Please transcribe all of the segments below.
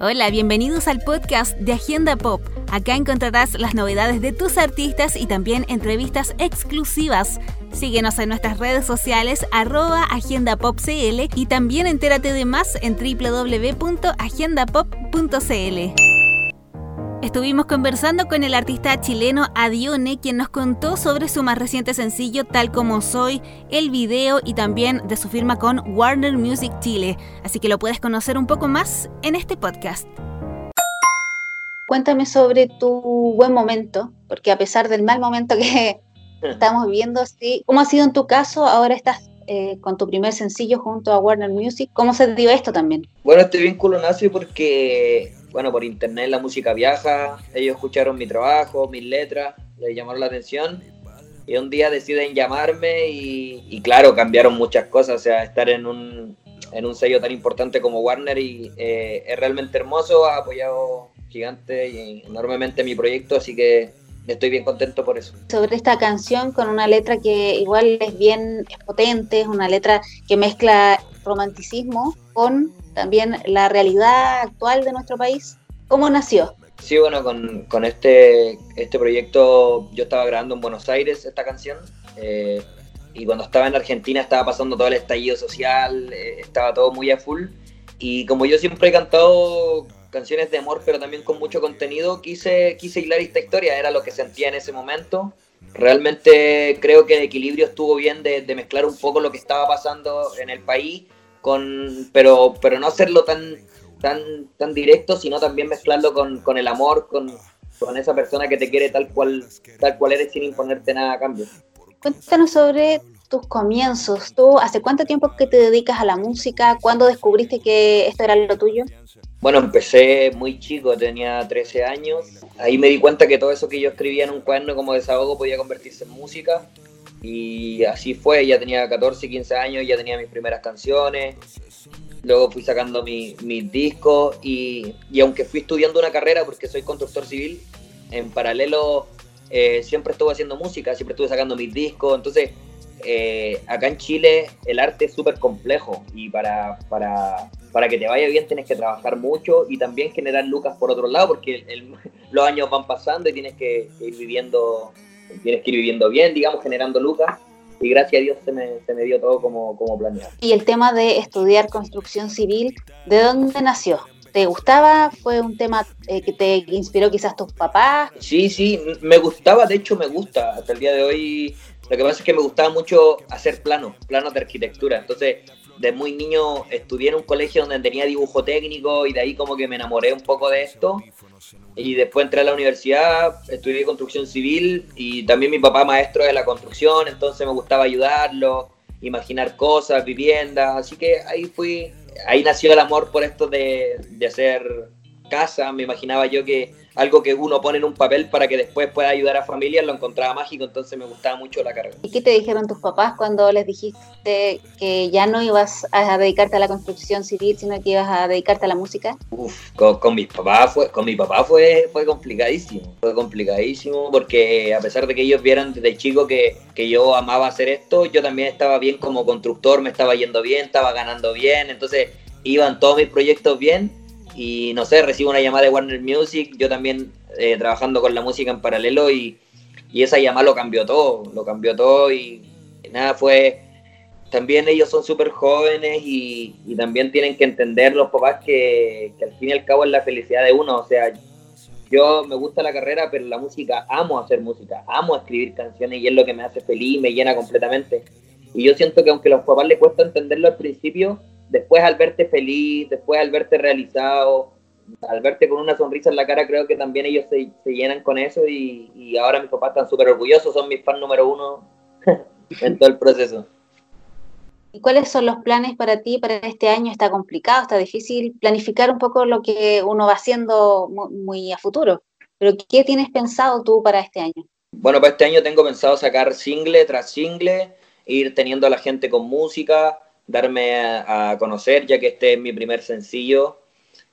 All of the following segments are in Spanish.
Hola, bienvenidos al podcast de Agenda Pop. Acá encontrarás las novedades de tus artistas y también entrevistas exclusivas. Síguenos en nuestras redes sociales arroba agendapopcl y también entérate de más en www.agendapop.cl. Estuvimos conversando con el artista chileno Adione, quien nos contó sobre su más reciente sencillo Tal como soy, el video y también de su firma con Warner Music Chile. Así que lo puedes conocer un poco más en este podcast. Cuéntame sobre tu buen momento, porque a pesar del mal momento que estamos viviendo, sí, ¿cómo ha sido en tu caso? Ahora estás eh, con tu primer sencillo junto a Warner Music. ¿Cómo se dio esto también? Bueno, este vínculo nace porque bueno, por internet la música viaja, ellos escucharon mi trabajo, mis letras, les llamaron la atención. Y un día deciden llamarme y, claro, cambiaron muchas cosas, o sea, estar en un, en un sello tan importante como Warner y eh, es realmente hermoso, ha apoyado gigante y enormemente mi proyecto, así que estoy bien contento por eso. Sobre esta canción con una letra que igual es bien potente, es una letra que mezcla romanticismo con también la realidad actual de nuestro país. ¿Cómo nació? Sí, bueno, con, con este, este proyecto yo estaba grabando en Buenos Aires esta canción eh, y cuando estaba en Argentina estaba pasando todo el estallido social, eh, estaba todo muy a full y como yo siempre he cantado canciones de amor pero también con mucho contenido, quise, quise hilar esta historia, era lo que sentía en ese momento. Realmente creo que el equilibrio estuvo bien de, mezclar un poco lo que estaba pasando en el país con, pero, pero no hacerlo tan, tan, tan directo, sino también mezclarlo con, con el amor, con, con, esa persona que te quiere tal cual, tal cual eres sin imponerte nada a cambio. Cuéntanos sobre tus comienzos. ¿Tú hace cuánto tiempo que te dedicas a la música? ¿Cuándo descubriste que esto era lo tuyo? Bueno, empecé muy chico, tenía 13 años. Ahí me di cuenta que todo eso que yo escribía en un cuaderno como desahogo podía convertirse en música. Y así fue, ya tenía 14, 15 años, ya tenía mis primeras canciones, luego fui sacando mis discos y, y, aunque fui estudiando una carrera porque soy constructor civil, en paralelo eh, siempre estuve haciendo música, siempre estuve sacando mis discos, entonces eh, acá en Chile el arte es súper complejo y para, para, para, que te vaya bien tienes que trabajar mucho y también generar lucas por otro lado porque los años van pasando y tienes que ir viviendo tienes que ir viviendo bien, digamos, generando lucas. Y gracias a Dios se me, se me dio todo como, como planeado. Y el tema de estudiar construcción civil, ¿de dónde nació? ¿Te gustaba? ¿Fue un tema eh, que te inspiró quizás tus papás? Sí, sí, me gustaba, de hecho me gusta. Hasta el día de hoy, lo que pasa es que me gustaba mucho hacer planos, planos de arquitectura. Entonces, de muy niño estudié en un colegio donde tenía dibujo técnico y de ahí como que me enamoré un poco de esto. Y después entré a la universidad, estudié construcción civil y también mi papá maestro de la construcción, entonces me gustaba ayudarlo, imaginar cosas, viviendas, así que ahí fui, ahí nació el amor por esto de, de hacer casa, me imaginaba yo que algo que uno pone en un papel para que después pueda ayudar a familias, lo encontraba mágico, entonces me gustaba mucho la carrera. ¿Y qué te dijeron tus papás cuando les dijiste que ya no ibas a dedicarte a la construcción civil, sino que ibas a dedicarte a la música? Uf, con, mis papás fue, con mi papá fue, fue complicadísimo, fue complicadísimo porque a pesar de que ellos vieran desde chico que, que yo amaba hacer esto, yo también estaba bien como constructor, me estaba yendo bien, estaba ganando bien, entonces iban todos mis proyectos bien y no sé, recibo una llamada de Warner Music, yo también eh, trabajando con la música en paralelo y, y, esa llamada lo cambió todo, lo cambió todo y, nada, fue... También ellos son súper jóvenes y, y, también tienen que entender los papás que, que, al fin y al cabo es la felicidad de uno. O sea, yo me gusta la carrera, pero la música, amo hacer música, amo escribir canciones y es lo que me hace feliz, me llena completamente. Y yo siento que aunque a los papás les cuesta entenderlo al principio, después al verte feliz, después al verte realizado, al verte con una sonrisa en la cara, creo que también ellos se, llenan con eso y, y, ahora mis papás están súper orgullosos, son mis fans número uno en todo el proceso. ¿Y cuáles son los planes para ti para este año? ¿Está complicado, está difícil planificar un poco lo que uno va haciendo muy, muy a futuro? Pero ¿qué tienes pensado tú para este año? Bueno, para este año tengo pensado sacar single tras single, ir teniendo a la gente con música, darme a, conocer, ya que este es mi primer sencillo.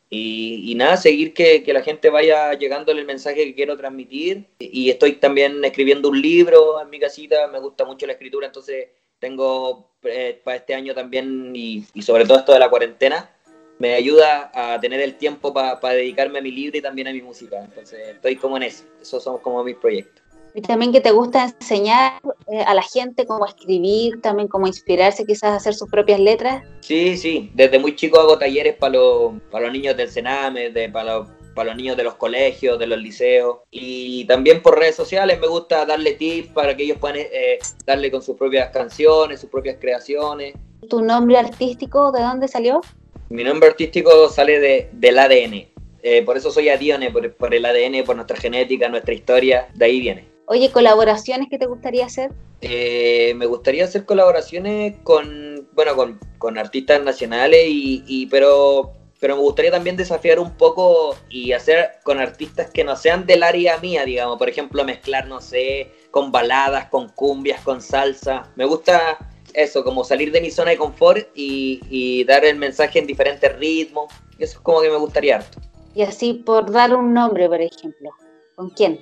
Y, nada, seguir que, que, la gente vaya llegándole el mensaje que quiero transmitir. Y estoy también escribiendo un libro en mi casita, me gusta mucho la escritura, entonces tengo eh, para este año también, y, sobre todo esto de la cuarentena, me ayuda a tener el tiempo para dedicarme a mi libro y también a mi música. Entonces estoy como en eso, esos son como mis proyectos. Y también que te gusta enseñar eh, a la gente cómo escribir, también cómo inspirarse, quizás hacer sus propias letras. Sí, sí, desde muy chico hago talleres para los, para los niños del Sename, de, para, los, para los niños de los colegios, de los liceos. Y también por redes sociales me gusta darle tips para que ellos puedan eh, darle con sus propias canciones, sus propias creaciones. ¿Tu nombre artístico de dónde salió? Mi nombre artístico sale de, del ADN. Eh, por eso soy Adione, por, por el ADN, por nuestra genética, nuestra historia, de ahí viene. Oye, ¿colaboraciones que te gustaría hacer? Eh, me gustaría hacer colaboraciones con, bueno, con, con artistas nacionales, y, y, pero, pero me gustaría también desafiar un poco y hacer con artistas que no sean del área mía, digamos, por ejemplo, mezclar, no sé, con baladas, con cumbias, con salsa. Me gusta eso, como salir de mi zona de confort y, y dar el mensaje en diferentes ritmos. Eso es como que me gustaría harto. Y así por dar un nombre, por ejemplo, ¿con quién?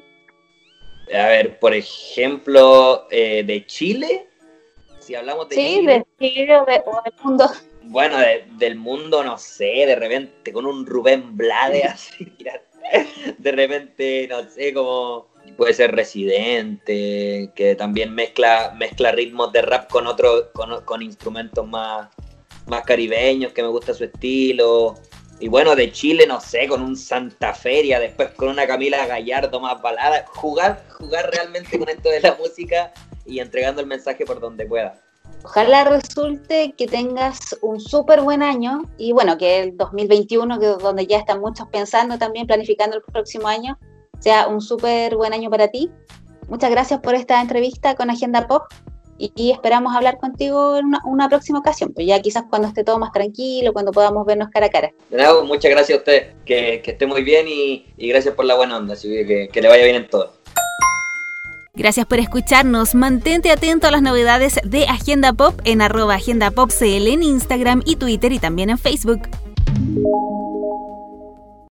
A ver, por ejemplo, eh, de Chile, si hablamos de sí, Chile. de Chile o, de, o del mundo. Bueno, de, del mundo, no sé, de repente con un Rubén Blade así, de repente, no sé, como puede ser Residente, que también mezcla, mezcla ritmos de rap con otros, con, con instrumentos más, más caribeños, que me gusta su estilo. Y bueno, de Chile, no sé, con un Santa Feria, después con una Camila Gallardo más balada. Jugar, jugar realmente con esto de la música y entregando el mensaje por donde pueda. Ojalá resulte que tengas un súper buen año y bueno, que el 2021, que donde ya están muchos pensando también, planificando el próximo año, sea un súper buen año para ti. Muchas gracias por esta entrevista con Agenda Pop y, esperamos hablar contigo en una, una, próxima ocasión, pues ya quizás cuando esté todo más tranquilo, cuando podamos vernos cara a cara. De nada, muchas gracias a usted, que, que esté muy bien y, y, gracias por la buena onda, así que, que le vaya bien en todo. Gracias por escucharnos. Mantente atento a las novedades de Agenda Pop en arroba Agenda Pop CL en Instagram y Twitter y también en Facebook.